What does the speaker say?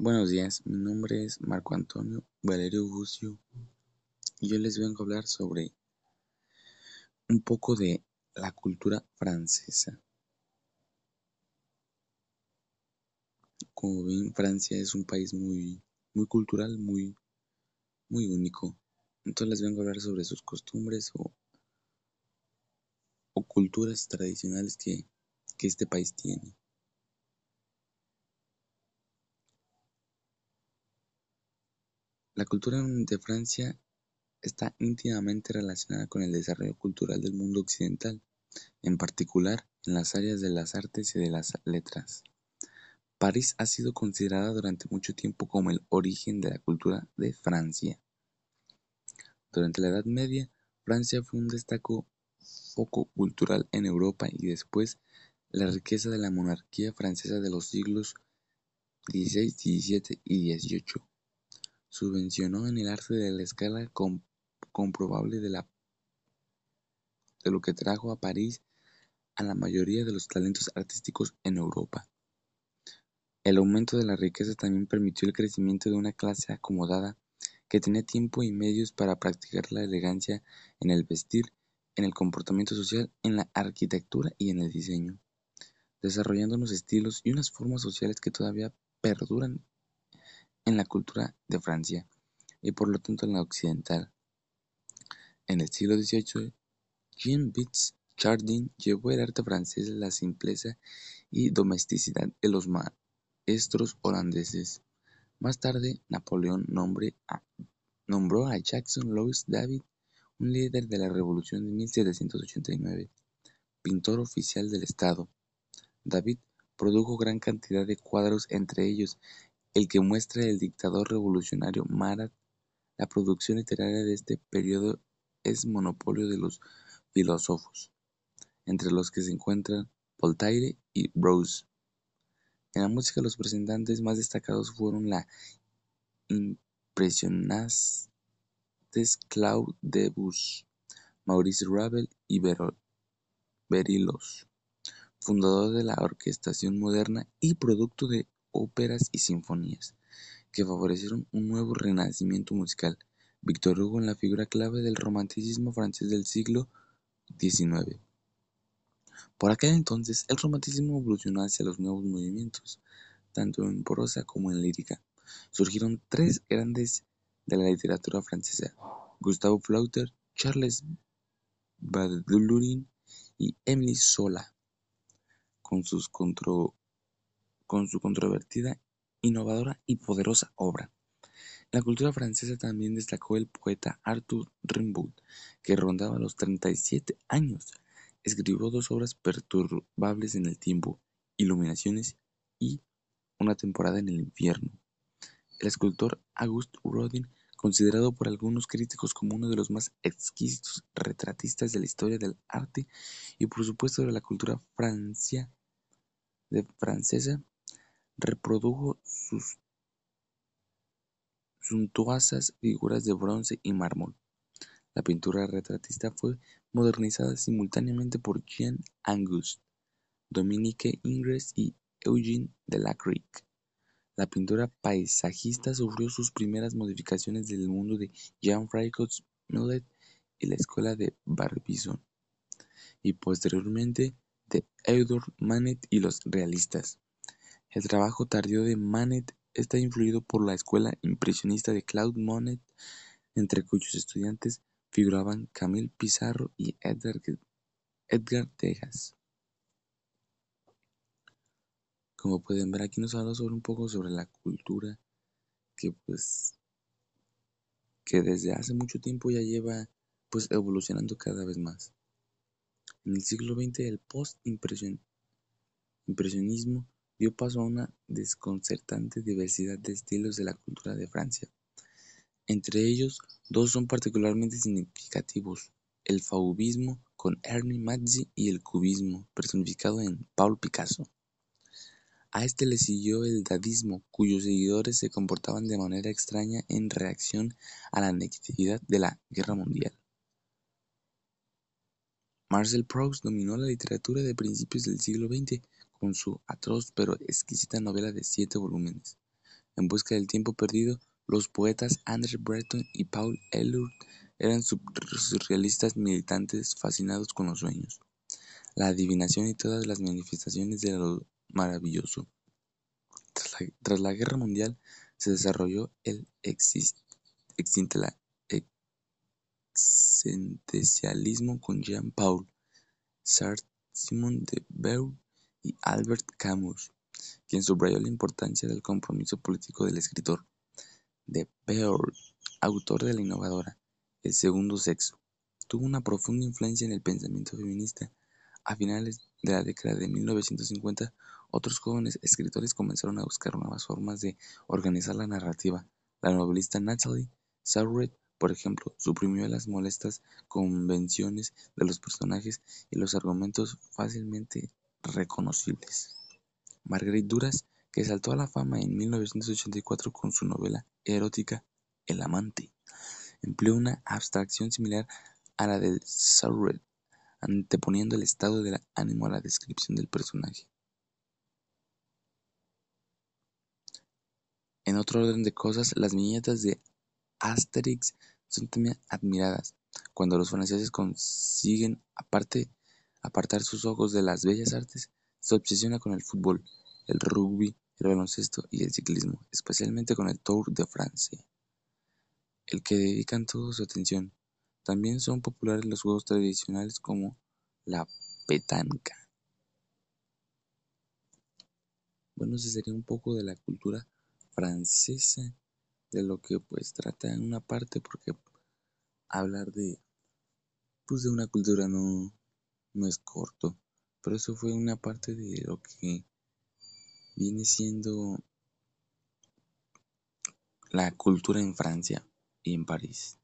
Buenos días, mi nombre es Marco Antonio Valerio Bucio y yo les vengo a hablar sobre un poco de la cultura francesa. Como ven, Francia es un país muy, muy cultural, muy, muy único. Entonces les vengo a hablar sobre sus costumbres o, culturas tradicionales que este país tiene. La cultura de Francia está íntimamente relacionada con el desarrollo cultural del mundo occidental, en particular en las áreas de las artes y de las letras. París ha sido considerada durante mucho tiempo como el origen de la cultura de Francia. Durante la Edad Media, Francia fue un destacado foco cultural en Europa y después la riqueza de la monarquía francesa de los siglos XVI, XVII y XVIII subvencionó en el arte de la escala comprobable de lo que trajo a París a la mayoría de los talentos artísticos en Europa. El aumento de la riqueza también permitió el crecimiento de una clase acomodada que tenía tiempo y medios para practicar la elegancia en el vestir, en el comportamiento social, en la arquitectura y en el diseño, desarrollando unos estilos y unas formas sociales que todavía perduran en la cultura de Francia, y por lo tanto en la occidental. En el siglo XVIII, Jean-Baptiste Chardin llevó el arte francés la simpleza y domesticidad de los maestros holandeses. Más tarde, Napoleón nombró a Jackson Louis David un líder de la Revolución de 1789, pintor oficial del Estado. David produjo gran cantidad de cuadros, entre ellos el que muestra el dictador revolucionario Marat, la producción literaria de este periodo es monopolio de los filósofos, entre los que se encuentran Voltaire y Rousse. En la música los representantes más destacados fueron la impresionistas Claude Debussy, Maurice Ravel y Berlioz, fundador de la orquestación moderna y producto de óperas y sinfonías, que favorecieron un nuevo renacimiento musical. Victor Hugo es la figura clave del romanticismo francés del siglo XIX. Por aquel entonces, el romanticismo evolucionó hacia los nuevos movimientos, tanto en prosa como en lírica. Surgieron tres grandes de la literatura francesa: Gustave Flaubert, Charles Baudelaire y Émile Zola, con sus contro con su controvertida, innovadora y poderosa obra. En la cultura francesa también destacó el poeta Arthur Rimbaud, que rondaba los 37 años. Escribió dos obras perturbables en el tiempo, Iluminaciones y Una temporada en el infierno. El escultor Auguste Rodin, considerado por algunos críticos como uno de los más exquisitos retratistas de la historia del arte y por supuesto de la cultura francesa, reprodujo sus suntuosas figuras de bronce y mármol. La pintura retratista fue modernizada simultáneamente por Jean Angus, Dominique Ingres y Eugène Delacroix. La pintura paisajista sufrió sus primeras modificaciones del mundo de Jean-François Millet y la escuela de Barbizon, y posteriormente de Edouard Manet y los realistas. El trabajo tardío de Manet está influido por la escuela impresionista de Claude Monet, entre cuyos estudiantes figuraban Camille Pissarro y Edgar Degas. Como pueden ver aquí nos habla sobre un poco sobre la cultura que pues que desde hace mucho tiempo ya lleva pues evolucionando cada vez más. En el siglo XX el post-impresionismo dio paso a una desconcertante diversidad de estilos de la cultura de Francia. Entre ellos, dos son particularmente significativos: el fauvismo con Ernie Mazzi y el cubismo, personificado en Paul Picasso. A este le siguió el dadismo, cuyos seguidores se comportaban de manera extraña en reacción a la negatividad de la guerra mundial. Marcel Proust dominó la literatura de principios del siglo XX con su atroz pero exquisita novela de siete volúmenes, En busca del tiempo perdido, los poetas André Breton y Paul Eluard eran surrealistas militantes fascinados con los sueños, la adivinación y todas las manifestaciones de lo maravilloso. Tras la, Guerra Mundial se desarrolló el existencialismo con Jean-Paul Sartre, Simone de Beauvoir y Albert Camus, quien subrayó la importancia del compromiso político del escritor. De Beauvoir, autor de la innovadora "El segundo sexo", tuvo una profunda influencia en el pensamiento feminista. A finales de la década de 1950, otros jóvenes escritores comenzaron a buscar nuevas formas de organizar la narrativa. La novelista Natalie Sauret, por ejemplo, suprimió las molestas convenciones de los personajes y los argumentos fácilmente reconocibles. Marguerite Duras, que saltó a la fama en 1984 con su novela erótica El amante, empleó una abstracción similar a la de Sauret, anteponiendo el estado del ánimo a la descripción del personaje. En otro orden de cosas, las viñetas de Asterix son también admiradas. Cuando los franceses consiguen apartar sus ojos de las bellas artes, se obsesiona con el fútbol, el rugby, el baloncesto y el ciclismo, especialmente con el Tour de France, el que dedican toda su atención. También son populares los juegos tradicionales como la petanca. Bueno, ese sería un poco de la cultura francesa de lo que pues trata en una parte porque hablar de pues de una cultura no no es corto pero eso fue una parte de lo que viene siendo la cultura en Francia y en París